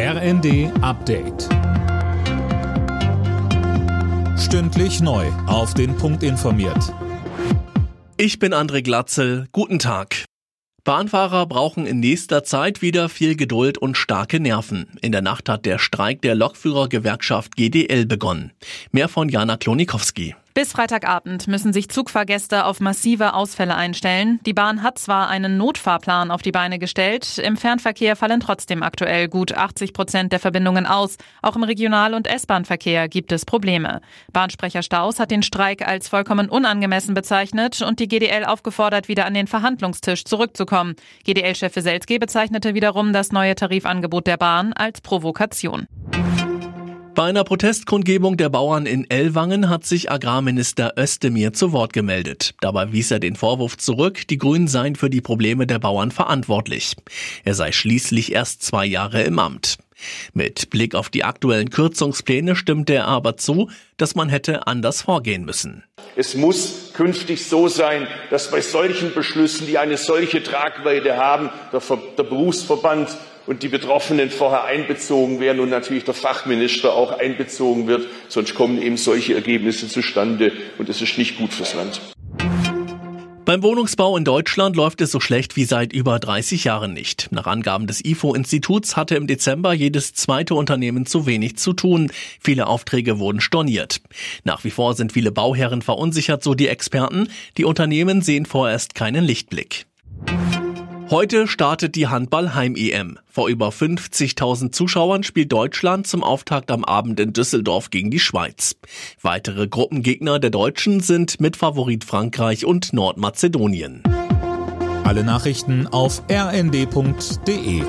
RND Update. Stündlich neu. Auf den Punkt informiert. Ich bin André Glatzel. Guten Tag. Bahnfahrer brauchen in nächster Zeit wieder viel Geduld und starke Nerven. In der Nacht hat der Streik der Lokführergewerkschaft GDL begonnen. Mehr von Jana Klonikowski. Bis Freitagabend müssen sich Zugfahrgäste auf massive Ausfälle einstellen. Die Bahn hat zwar einen Notfahrplan auf die Beine gestellt, im Fernverkehr fallen trotzdem aktuell gut 80 Prozent der Verbindungen aus. Auch im Regional- und S-Bahn-Verkehr gibt es Probleme. Bahnsprecher Staus hat den Streik als vollkommen unangemessen bezeichnet und die GDL aufgefordert, wieder an den Verhandlungstisch zurückzukommen. GDL-Chef Weselski bezeichnete wiederum das neue Tarifangebot der Bahn als Provokation. Bei einer Protestkundgebung der Bauern in Ellwangen hat sich Agrarminister Özdemir zu Wort gemeldet. Dabei wies er den Vorwurf zurück, die Grünen seien für die Probleme der Bauern verantwortlich. Er sei schließlich erst zwei Jahre im Amt. Mit Blick auf die aktuellen Kürzungspläne stimmte er aber zu, dass man hätte anders vorgehen müssen. Es muss künftig so sein, dass bei solchen Beschlüssen, die eine solche Tragweite haben, der, der Berufsverband und die Betroffenen vorher einbezogen werden und natürlich der Fachminister auch einbezogen wird. Sonst kommen eben solche Ergebnisse zustande und das ist nicht gut fürs Land. Beim Wohnungsbau in Deutschland läuft es so schlecht wie seit über 30 Jahren nicht. Nach Angaben des IFO-Instituts hatte im Dezember jedes zweite Unternehmen zu wenig zu tun. Viele Aufträge wurden storniert. Nach wie vor sind viele Bauherren verunsichert, so die Experten. Die Unternehmen sehen vorerst keinen Lichtblick. Heute startet die Handball-Heim-EM. Vor über 50.000 Zuschauern spielt Deutschland zum Auftakt am Abend in Düsseldorf gegen die Schweiz. Weitere Gruppengegner der Deutschen sind mit Favorit Frankreich und Nordmazedonien. Alle Nachrichten auf rnd.de